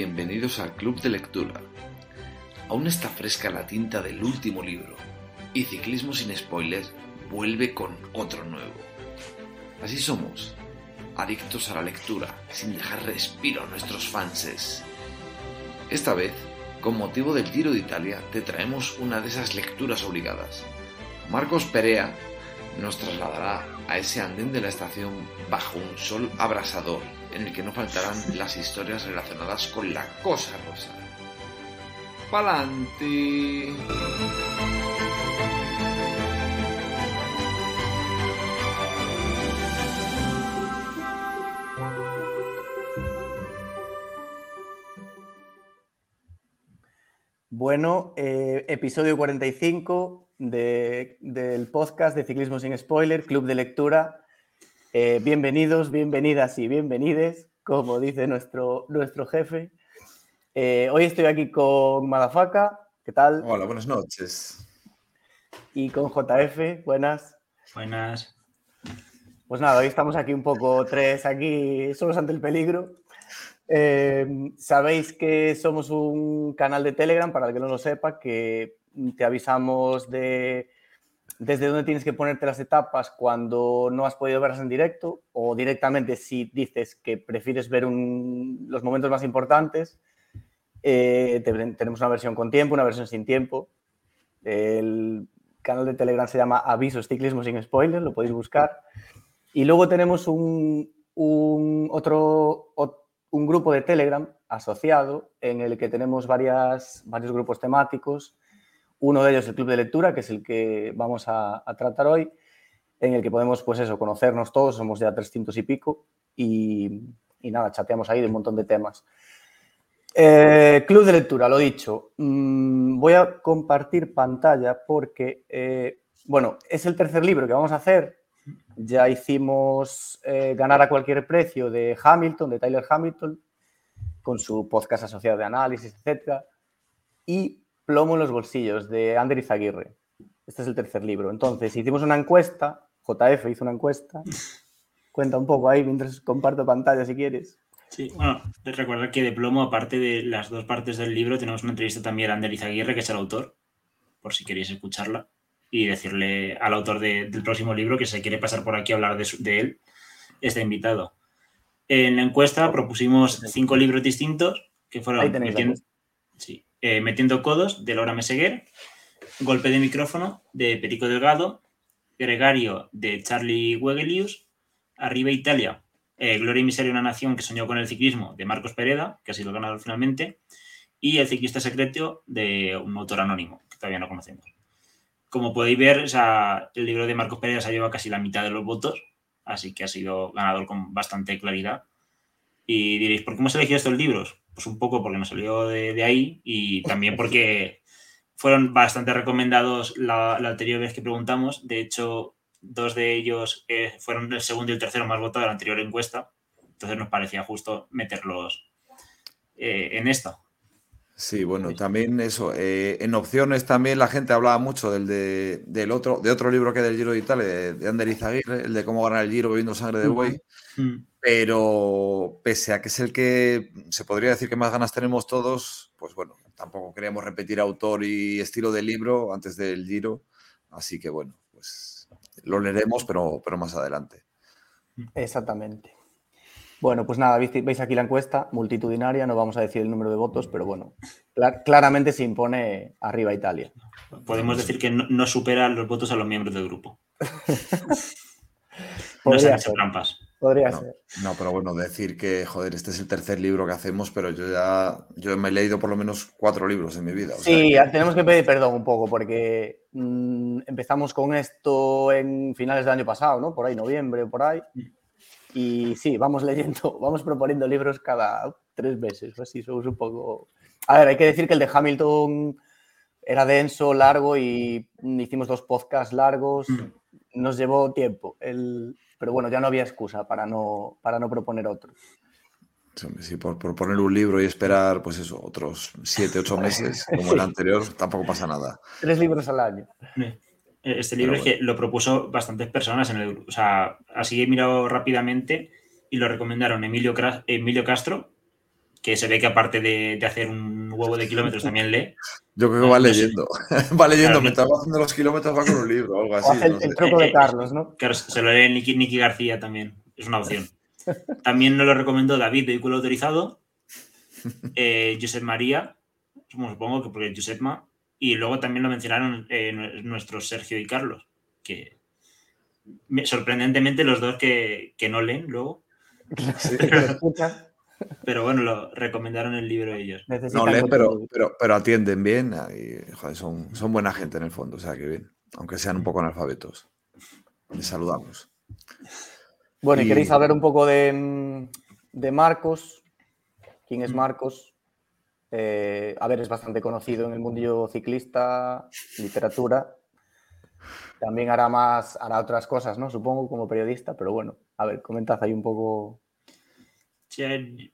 bienvenidos al Club de Lectura. Aún está fresca la tinta del último libro y Ciclismo sin Spoilers vuelve con otro nuevo. Así somos, adictos a la lectura, sin dejar respiro a nuestros fanses. Esta vez, con motivo del Giro de Italia, te traemos una de esas lecturas obligadas. Marcos Perea nos trasladará a ese andén de la estación bajo un sol abrasador en el que no faltarán las historias relacionadas con la cosa rosa. ¡Palante! Bueno, eh, episodio 45 del podcast de Ciclismo sin Spoiler, Club de Lectura. Eh, bienvenidos, bienvenidas y bienvenides, como dice nuestro, nuestro jefe. Eh, hoy estoy aquí con Madafaka, ¿qué tal? Hola, buenas noches. Y con JF, buenas. Buenas. Pues nada, hoy estamos aquí un poco tres, aquí solos ante el peligro. Eh, sabéis que somos un canal de Telegram, para el que no lo sepa, que te avisamos de desde dónde tienes que ponerte las etapas cuando no has podido verlas en directo o directamente si dices que prefieres ver los momentos más importantes. Eh, tenemos una versión con tiempo, una versión sin tiempo. El canal de Telegram se llama Avisos Ciclismo sin Spoilers, lo podéis buscar. Y luego tenemos un, otro, un grupo de Telegram asociado en el que tenemos varias, varios grupos temáticos uno de ellos el club de lectura, que es el que vamos a, tratar hoy, en el que podemos, pues eso, conocernos todos, somos ya 300 y pico, y, nada, chateamos ahí de un montón de temas. Eh, club de lectura, lo dicho. Mm, voy a compartir pantalla porque, eh, bueno, es el tercer libro que vamos a hacer. Ya hicimos eh, Ganar a cualquier precio de Hamilton, de Tyler Hamilton, con su podcast asociado de análisis, etc. Y Plomo en los bolsillos de Ander Izaguirre. Este es el tercer libro. Entonces, hicimos una encuesta, JF hizo una encuesta. Cuenta un poco ahí mientras comparto pantalla si quieres. Sí, bueno, recuerda que de plomo, aparte de las dos partes del libro, tenemos una entrevista también a Ander Izaguirre, que es el autor, por si queréis escucharla, y decirle al autor del próximo libro que se quiere pasar por aquí a hablar de, él, está invitado. En la encuesta propusimos cinco libros distintos que fueron... Ahí tenéis sí, eh, Metiendo Codos de Laura Meseguer, Golpe de micrófono de Perico Delgado, Gregario de Charlie Wegelius, Arriba Italia, eh, Gloria y Miseria una nación que soñó con el ciclismo de Marcos Pereda, que ha sido el ganador finalmente, y El ciclista secreto de un autor anónimo, que todavía no conocemos. Como podéis ver, el libro de Marcos Pereda se ha llevado casi la mitad de los votos, así que ha sido ganador con bastante claridad. Y diréis, ¿por qué hemos elegido estos libros? Pues un poco porque nos salió de, ahí y también porque fueron bastante recomendados la, anterior vez que preguntamos. De hecho, dos de ellos eh, fueron el segundo y el tercero más votado de la anterior encuesta. Entonces nos parecía justo meterlos eh, en esta. Sí, bueno, también eso. Eh, en opciones también la gente hablaba mucho del, de, del otro, de otro libro que del Giro de Italia, de, de Ander Izaguirre, el de cómo ganar el Giro bebiendo sangre de buey. Mm. Pero pese a que es el que se podría decir que más ganas tenemos todos, pues bueno, tampoco queríamos repetir autor y estilo de libro antes del Giro. Así que bueno, pues lo leeremos, pero, pero más adelante. Exactamente. Bueno, pues nada, veis aquí la encuesta multitudinaria, no vamos a decir el número de votos, pero bueno, claramente se impone arriba Italia. Podemos decir que no, supera los votos a los miembros del grupo. no se han hecho trampas. Podría no, ser. No, pero bueno, decir que, joder, este es el tercer libro que hacemos, pero yo ya yo me he leído por lo menos cuatro libros en mi vida. sí, tenemos que pedir perdón un poco porque mm, empezamos con esto en finales del año pasado, ¿no? Por ahí, noviembre, por ahí. Y sí, vamos leyendo, vamos proponiendo libros cada tres meses, así somos un poco... A ver, hay que decir que el de Hamilton era denso, largo y hicimos dos podcasts largos, mm. nos llevó tiempo. El, pero bueno, ya no había excusa para no, para no proponer otro. Sí, por, poner un libro y esperar, pues eso, otros siete, ocho meses, como el anterior, tampoco pasa nada. Tres libros al año. Este libro es que lo propuso bastantes personas en el grupo. O sea, así he mirado rápidamente y lo recomendaron Emilio, Emilio Castro, que se ve que aparte de, hacer un huevo de kilómetros también lee. Yo creo que va leyendo. va leyendo, mientras va haciendo los kilómetros va con un libro o algo así. el, truco de Carlos, ¿no? Claro, se lo lee Nicky, García también. Es una opción. También nos lo recomendó David, vehículo autorizado. Eh, Josep María, supongo que porque Josepma. Y luego también lo mencionaron eh, nuestros Sergio y Carlos, que sorprendentemente los dos que, que no leen luego. Sí. Pero bueno, lo recomendaron el libro ellos. no leen, pero, pero, pero, atienden bien y joder, son, son buena gente en el fondo, o sea que bien, aunque sean un poco analfabetos. Les saludamos. Bueno, y, queréis saber un poco de, de Marcos. ¿Quién es mm. Marcos? Eh, a ver, es bastante conocido en el mundo ciclista, literatura. También hará más, hará otras cosas, ¿no? Supongo, como periodista, pero bueno, a ver, comentad ahí un poco Sí,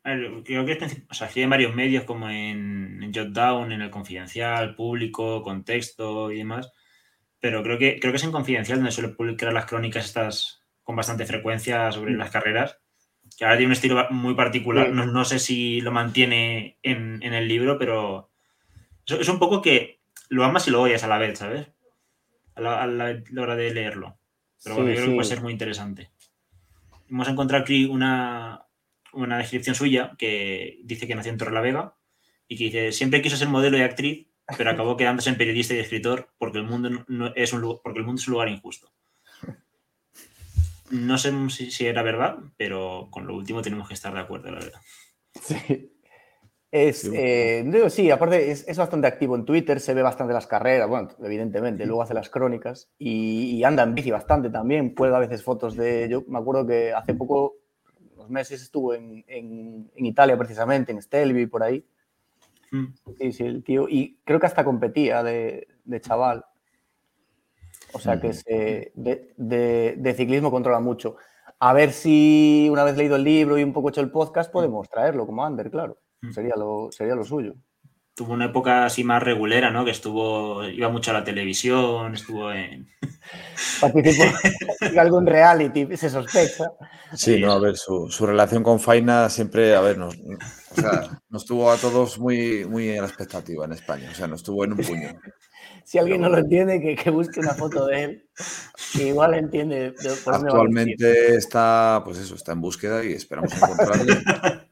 creo que o sea, en varios medios como en, en Jotdown, en el Confidencial, Público, Contexto y demás. Pero creo que, creo que es en Confidencial donde suele publicar las crónicas estas con bastante frecuencia sobre mm. las carreras. Que ahora tiene un estilo muy particular. No, sé si lo mantiene en, el libro, pero es, un poco que lo amas y lo odias a la vez, ¿sabes? A la, hora de leerlo. Pero bueno, yo creo que puede ser muy interesante. Hemos encontrado aquí una, una descripción suya que dice que nació en Torrelavega y que dice, siempre quiso ser modelo y actriz, pero acabó quedándose en periodista y escritor porque el mundo, no es, un, porque el mundo es un lugar injusto. No sé si, era verdad, pero con lo último tenemos que estar de acuerdo, la verdad. Sí. Es, eh, sí, aparte es, bastante activo en Twitter, se ve bastante las carreras, bueno, evidentemente, luego hace las crónicas y, y, anda en bici bastante también, cuelga a veces fotos de, yo me acuerdo que hace poco meses estuvo en, en, Italia precisamente, en Stelvio por ahí. Mm. Sí, sí, el tío. Y creo que hasta competía de, de chaval. O sea que se, de, de, ciclismo controla mucho. A ver si una vez leído el libro y un poco hecho el podcast podemos traerlo como Ander, claro. Sería lo, sería lo suyo tuvo una época así más regulera, ¿no? Que estuvo, iba mucho a la televisión, estuvo en... Participó en algún reality, se sospecha. Sí, no, a ver, su, relación con Faina siempre, a ver, nos, o sea, nos tuvo a todos muy, muy en la expectativa en España, o sea, nos tuvo en un puño. Si alguien no lo entiende, que, busque una foto de él, que igual entiende. Actualmente está, pues eso, está en búsqueda y esperamos encontrarle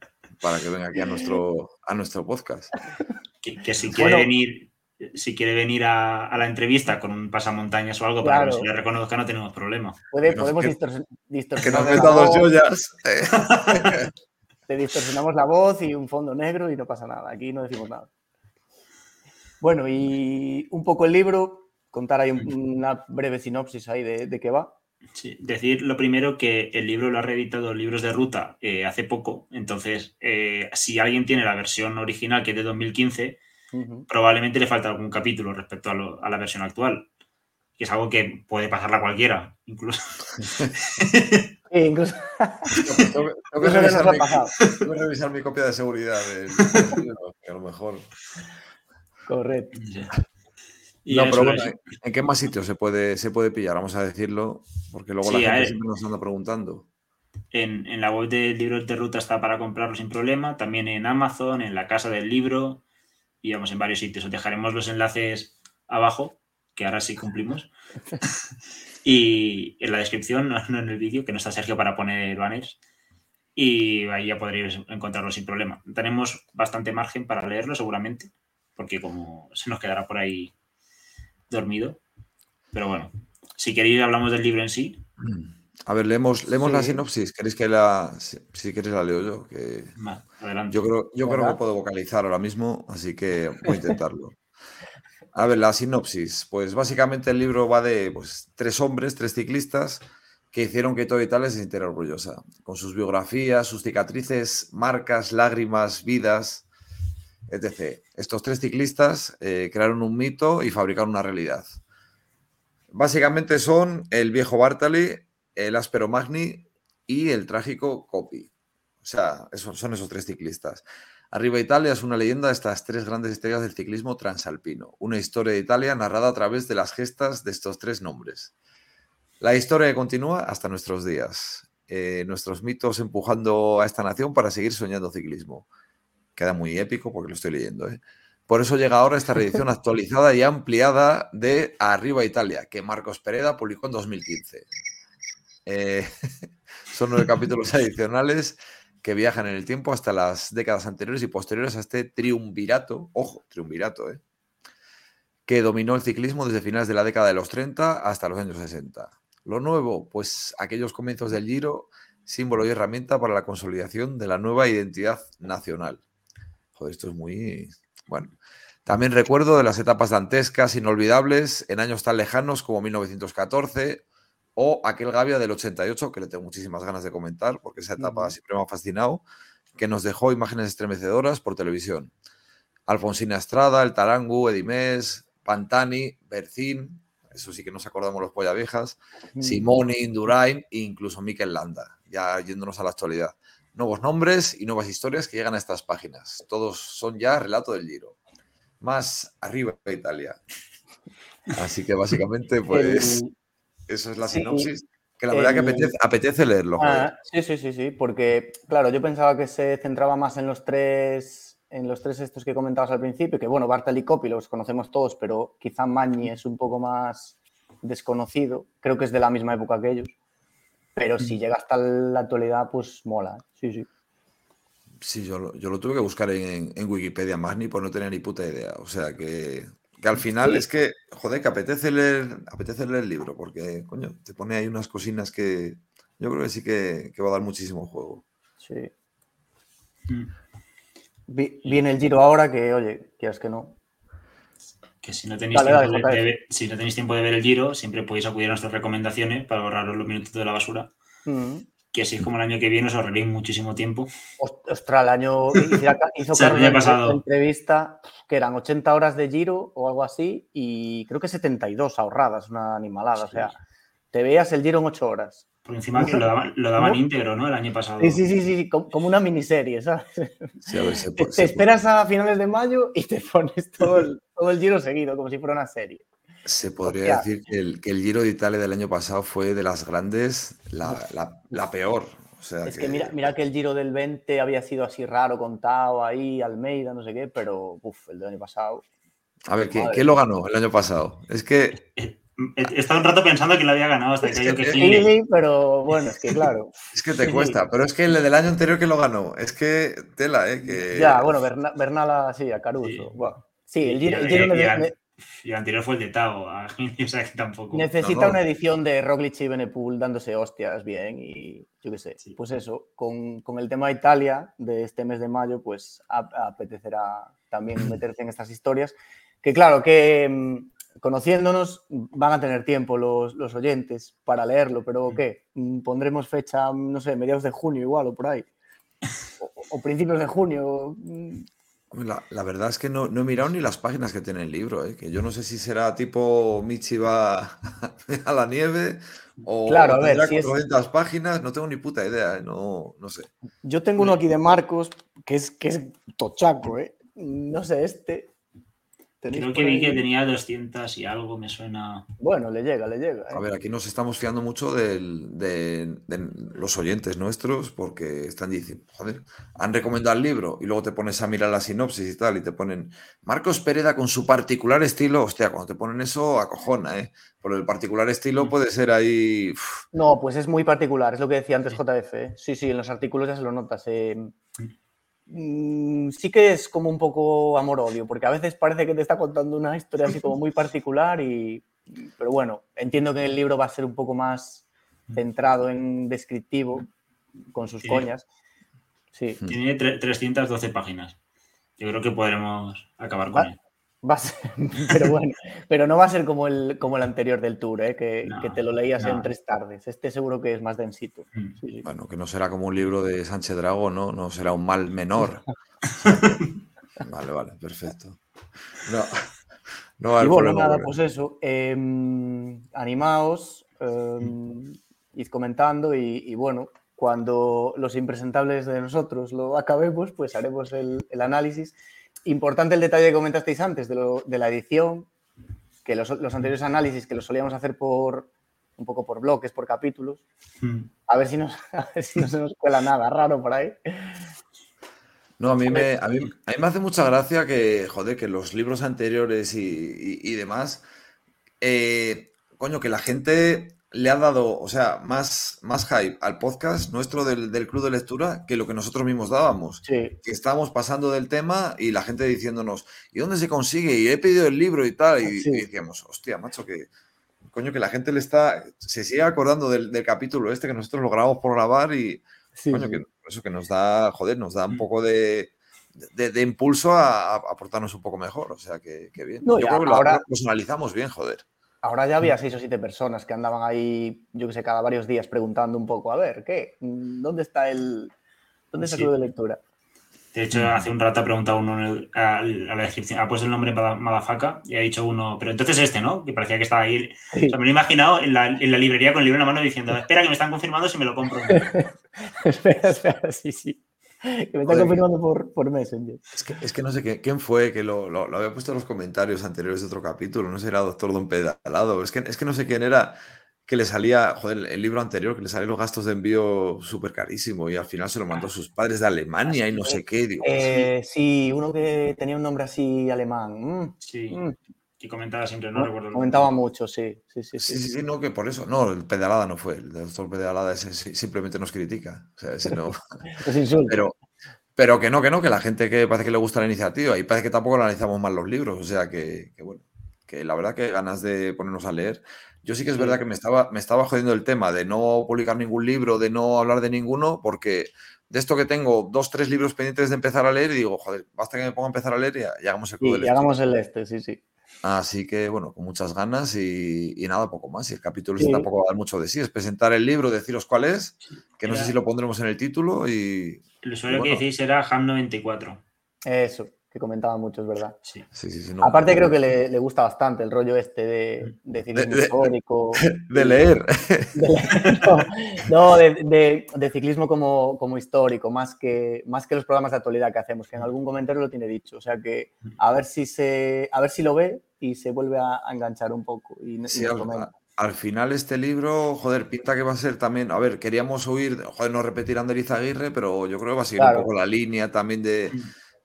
para que venga aquí a nuestro, a nuestro podcast. Que, si quiere venir, si quiere venir a, la entrevista con un pasamontañas o algo para que se le reconozca, no tenemos problema. podemos distorsionar. Que nos meta dos joyas. Te distorsionamos la voz y un fondo negro y no pasa nada. Aquí no decimos nada. Bueno, y un poco el libro, contar ahí una breve sinopsis ahí de, de qué va. Sí, decir lo primero que el libro lo ha reeditado Libros de Ruta eh, hace poco, entonces eh, si alguien tiene la versión original que es de 2015, probablemente le falta algún capítulo respecto a, la versión actual, que es algo que puede pasarla cualquiera, incluso. Incluso. tengo, que, revisar mi, copia de seguridad, a lo mejor. Correcto. No, pero bueno, ¿en qué más sitios se puede, se puede pillar? Vamos a decirlo, porque luego la gente siempre nos anda preguntando. En, la web de Libros de Ruta está para comprarlo sin problema, también en Amazon, en la Casa del Libro y vamos en varios sitios. Os dejaremos los enlaces abajo, que ahora sí cumplimos. y en la descripción, no, en el vídeo, que no está Sergio para poner banners. Y ahí ya podréis encontrarlo sin problema. Tenemos bastante margen para leerlo seguramente, porque como se nos quedará por ahí dormido. Pero bueno, si queréis hablamos del libro en sí. A ver, leemos, leemos la sinopsis. ¿Queréis que la... Si, queréis la leo yo? Que... Yo creo, yo creo que puedo vocalizar ahora mismo, así que voy a intentarlo. A ver, la sinopsis. Pues básicamente el libro va de pues, tres hombres, tres ciclistas, que hicieron que toda Italia se sintiera orgullosa, con sus biografías, sus cicatrices, marcas, lágrimas, vidas, etc. Estos tres ciclistas eh, crearon un mito y fabricaron una realidad. Básicamente son el viejo Bartali, el áspero Magni y el trágico Coppi. O sea, son esos tres ciclistas. Arriba Italia es una leyenda de estas tres grandes estrellas del ciclismo transalpino. Una historia de Italia narrada a través de las gestas de estos tres nombres. La historia continúa hasta nuestros días. Eh, nuestros mitos empujando a esta nación para seguir soñando ciclismo. Queda muy épico porque lo estoy leyendo. ¿eh? Por eso llega ahora esta reedición actualizada y ampliada de Arriba Italia, que Marcos Pereda publicó en 2015. Eh, son nueve capítulos adicionales que viajan en el tiempo hasta las décadas anteriores y posteriores a este triunvirato, ojo, triunvirato, ¿eh? que dominó el ciclismo desde finales de la década de los 30 hasta los años 60. Lo nuevo, pues aquellos comienzos del Giro, símbolo y herramienta para la consolidación de la nueva identidad nacional. Joder, esto es muy... Bueno, también recuerdo de las etapas dantescas, inolvidables, en años tan lejanos como 1914 o aquel Gavia del 88, que le tengo muchísimas ganas de comentar, porque esa etapa siempre me ha fascinado, que nos dejó imágenes estremecedoras por televisión. Alfonsina Estrada, El Tarangu, Edimés, Pantani, Bercín, eso sí que nos acordamos los polla viejas, Simone, Indurain e incluso Mikel Landa, ya yéndonos a la actualidad. Nuevos nombres y nuevas historias que llegan a estas páginas. Todos son ya relato del Giro. Más arriba de Italia. Así que básicamente, pues, eso es la sinopsis. Que la verdad que apetece, leerlo. Ah, sí, sí, sí, sí, porque claro, yo pensaba que se centraba más en los tres en los tres estos que comentabas al principio, que bueno, Bartel y Copy los conocemos todos, pero quizá Magni es un poco más desconocido. Creo que es de la misma época que ellos. Pero si llega hasta la actualidad, pues mola. Sí, sí. Sí, yo lo, yo lo tuve que buscar en, Wikipedia Magni, pues no tenía ni puta idea. O sea que, que al final es que, joder, que apetece leer, apetece leer el libro, porque, coño, te pone ahí unas cocinas que yo creo que sí que, que va a dar muchísimo juego. Sí. Mm. Viene el giro ahora que, oye, quieras que no. Que si no, tenéis tiempo de, ver, si no tenéis tiempo de ver el giro, siempre podéis acudir a nuestras recomendaciones para ahorraros los minutos de la basura. Mm. Que así es como el año que viene os ahorraréis muchísimo tiempo. Ostras, el año hizo, Carlos una entrevista que eran 80 horas de giro o algo así y creo que 72 ahorradas, una animalada. O sea, te veías el giro en 8 horas. Por encima que lo daban, lo daban íntegro, ¿no? El año pasado. Sí, sí, sí, sí, como una miniserie, ¿sabes? te, esperas a finales de mayo y te pones todo el, todo el giro seguido, como si fuera una serie. Se podría decir que el, que el, Giro de Italia del año pasado fue de las grandes la, la, la peor. O sea es que... mira, mira, que el Giro del 20 había sido así raro, contado ahí, Almeida, no sé qué, pero uf, el del año pasado. A ver, ¿quién, ¿quién lo ganó el año pasado? Es que Estaba un rato pensando que lo había ganado hasta que cayó que sí, pero bueno, es que claro. Es que te cuesta, pero es que el del año anterior que lo ganó, es que tela, ¿eh? Que... Ya, bueno, Bernala, sí, a Caruso. Sí, el Giro, y, el anterior fue el de Tao, o sea que tampoco. Necesita una edición de Roglic y Benepool dándose hostias bien y yo qué sé. Pues eso, con, con, el tema de Italia de este mes de mayo, pues apetecerá también meterse en estas historias. Que claro, que mm, conociéndonos, van a tener tiempo los, oyentes para leerlo, pero mm. ¿qué? Mm, pondremos fecha, no sé, mediados de junio igual o por ahí. O, principios de junio. Mm. La, verdad es que no, no, he mirado ni las páginas que tiene el libro, ¿eh? que yo no sé si será tipo Michi va a la nieve o claro, a ver, si 400 páginas, no tengo ni puta idea, ¿eh? no, no sé. Yo tengo uno aquí de Marcos que es, que es tochaco, ¿eh? no sé, este, Creo que vi que tenía 200 y algo, me suena. Bueno, le llega, le llega. A ¿eh? ver, aquí nos estamos fiando mucho de, los oyentes nuestros porque están diciendo, joder, han recomendado el libro y luego te pones a mirar la sinopsis y tal y te ponen Marcos Pereda con su particular estilo. Hostia, cuando te ponen eso, acojona, ¿eh? Por el particular estilo mm. puede ser ahí. No, pues es muy particular, es lo que decía antes JF. ¿eh? Sí, sí, en los artículos ya se lo notas. Eh. Mm. Sí que es como un poco amor-odio, porque a veces parece que te está contando una historia así como muy particular y... Pero bueno, entiendo que el libro va a ser un poco más centrado en descriptivo, con sus coñas. Sí. Tiene 312 páginas. Yo creo que podremos acabar con él. Va a ser, pero bueno, pero no va a ser como el, como el anterior del tour, ¿eh? que, te lo leías en tres tardes. Este seguro que es más densito. Mm. Bueno, que no será como un libro de Sánchez Drago, ¿no? No será un mal menor. vale, vale, perfecto. No, no y bueno, nada, pues eso. Em, animaos, em, id comentando y, bueno, cuando los impresentables de nosotros lo acabemos, pues haremos el, el análisis Importante el detalle que comentasteis antes de, la edición, que los, anteriores análisis que los solíamos hacer por un poco por bloques, por capítulos. Hmm. A, ver si nos, a ver si no se nos cuela nada raro por ahí. No, a mí, me, a, mí, a mí me hace mucha gracia que, joder, que los libros anteriores y, y- y demás, eh, coño, que la gente le ha dado, o sea, más, más hype al podcast nuestro del, del Club de Lectura que lo que nosotros mismos dábamos. Sí, Que estábamos pasando del tema y la gente diciéndonos, ¿y dónde se consigue? Y he pedido el libro y tal. Y, Sí. y decíamos, hostia, macho, que coño, que la gente le está, se sigue acordando del, del capítulo este que nosotros lo grabamos por grabar y, sí, coño, sí. que eso que nos da, joder, nos da un Mm. poco de, de, de impulso a, a aportarnos un poco mejor. O sea, que, que bien. No, Yo creo que lo, ahora- lo personalizamos bien, joder. Ahora ya había seis o siete personas que andaban ahí, yo que sé, cada varios días preguntando un poco, a ver, ¿qué? Mm, ¿Dónde está el, dónde está el Sí. club de lectura? De hecho, hace un rato ha preguntado uno el- a, a la descripción, ha puesto el nombre Mada- Madafaka y ha dicho uno, pero entonces este, ¿no? Que parecía que estaba ahí. Sí. O sea, me lo he imaginado en la, en la librería con el libro en la mano diciendo, espera que me están confirmando si me lo compro. espera, espera, sí, sí. Que me está confirmando por, por Messenger. Es que, es que no sé qué- quién fue que lo, lo- lo había puesto en los comentarios anteriores de otro capítulo. No sé, era Doctor Don Pedalado. Es que, es que no sé quién era que le salía, joder, el libro anterior, que le salían los gastos de envío súper carísimo y al final se lo mandó a sus padres de Alemania y no sé qué. Digo, Eh, sí, uno que tenía un nombre así alemán. Mm, Sí, mm. Que comentaba siempre, no, recuerdo. el Comentaba nombre. mucho, sí, sí, sí. Sí, sí. sí, sí, no, que por eso. No, el pedalada no fue. El doctor pedalada ese sí- simplemente nos critica. O sea, ese no. Insultos. Pero, pero que no, que no, que la gente que parece que le gusta la iniciativa y parece que tampoco analizamos mal los libros. O sea, que, que bueno, que la verdad que ganas de ponernos a leer. Yo sí que es Sí. verdad que me estaba, me estaba jodiendo el tema de no publicar ningún libro, de no hablar de ninguno, porque de esto que tengo dos, tres libros pendientes de empezar a leer y digo, joder, basta que me ponga a empezar a leer y, y hagamos el club de Y, y hagamos el este, sí, sí. Así que, bueno, con muchas ganas y, y nada, poco más. Y el capítulo Sí. tampoco va a dar mucho de sí. Es presentar el libro, deciros cuál es, que no sé si lo pondremos en el título y... El usuario Bueno. que decís era Ham94. Eso, que comentaba mucho, es verdad. Sí. Sí, sí, no, Aparte no- creo que le, le gusta bastante el rollo este de, de ciclismo De- de- histórico. De leer. de- no, no, de, de- de ciclismo como, como histórico, más que, más que los programas de actualidad que hacemos, que en algún comentario lo tiene dicho. O sea que a ver si se, a ver si lo ve y se vuelve a, a enganchar un poco. Y, y Sí, nos al, al final este libro, joder, pinta que va a ser también, a ver, queríamos oír, joder, no repetir a Ander Izaguirre, pero yo creo que va a seguir Claro. un poco la línea también de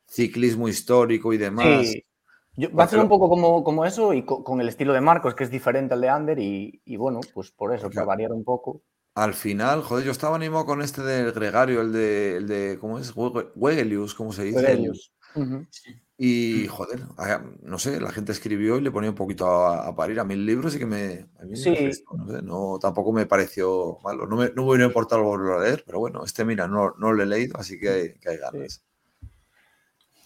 ciclismo histórico y demás. Sí. Yo- va a ser un poco como, como eso y co- con, el estilo de Marcos, que es diferente al de Ander, y, y bueno, pues por eso, para variar un poco. Al final, joder, yo estaba animado con este del Gregario, el de, el de ¿cómo es? Wege- Wegelius, ¿cómo se dice? Wegelius. Ujú. Y, joder, a- no sé, la gente escribió y le ponía un poquito a, a parir a mil libros y que me... a mí me Sí. no sé, no, tampoco me pareció malo. No me, no me hubiera importado volverlo a leer, pero bueno, este, mira, no, no lo he leído, así que hay, que hay ganas.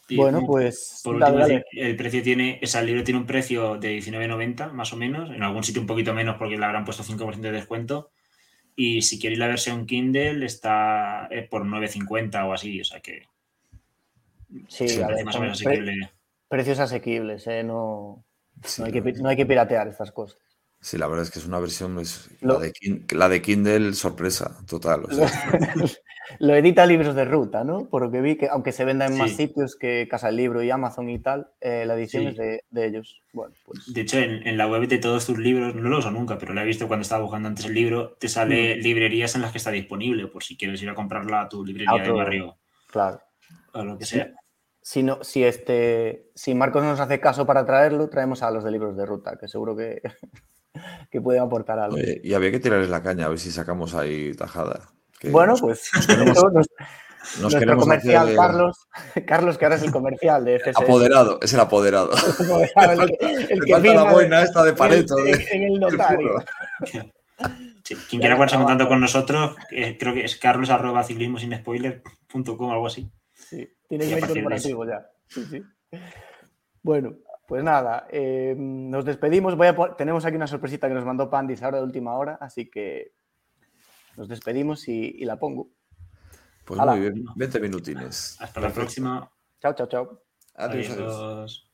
Bueno, mm, pues Por dale, último, dale. el precio tiene, o sea, el libro tiene un precio de 19.90 más o menos, en algún sitio un poquito menos porque le habrán puesto 5% de descuento. Y si queréis la versión Kindle está eh, por 9.50 o así, o sea que Sí, Sí, a ver, parece más o menos asequible. precios asequibles, ¿eh? no, Sí, no, hay que, pi- verdad. no hay que piratear estas cosas. Sí, la verdad es que es una versión, es- Lo- la, de Kin- la de Kindle, sorpresa, total. o Lo, sea, lo edita Libros de Ruta, ¿no? Por lo que vi, que aunque se venda en más sitios que Casa del Libro y Amazon y tal, eh, la edición es de, de ellos. Bueno, pues De hecho, en, en la web de todos tus libros, no lo uso nunca, pero la he visto cuando estaba buscando antes el libro, te sale librerías en las que está disponible, por si quieres ir a comprarla a tu librería de barrio claro. o lo que sea. Si, no, si, este, si Marcos no nos hace caso para traerlo, traemos a los de Libros de Ruta, que seguro que, que pueden aportar algo. oye, y había que tirarles la caña a ver si sacamos ahí tajada. que bueno, nos- pues queremos- nos- nos nuestro queremos comercial, hacer- Carlos, Carlos, que ahora es el comercial de FSS. Apoderado, es el apoderado. el que, el Me que falta la boina esta de en el- Pareto. En, de- en el notario. Sí, Quien quiera ponerse en contacto con nosotros, eh, creo que es carlos arroba ciclismo sin spoiler.com algo así. Sí, tiene que de corporativo ya. Sí, sí. Bueno, pues nada, eh, nos despedimos. Voy a pon- tenemos aquí una sorpresita que nos mandó Pandis ahora de última hora, así que nos despedimos y, y la pongo. Pues Hala. muy bien, 20 minutines. Hasta la próxima. Chao, chao, chao. Adiós, adiós. Adiós.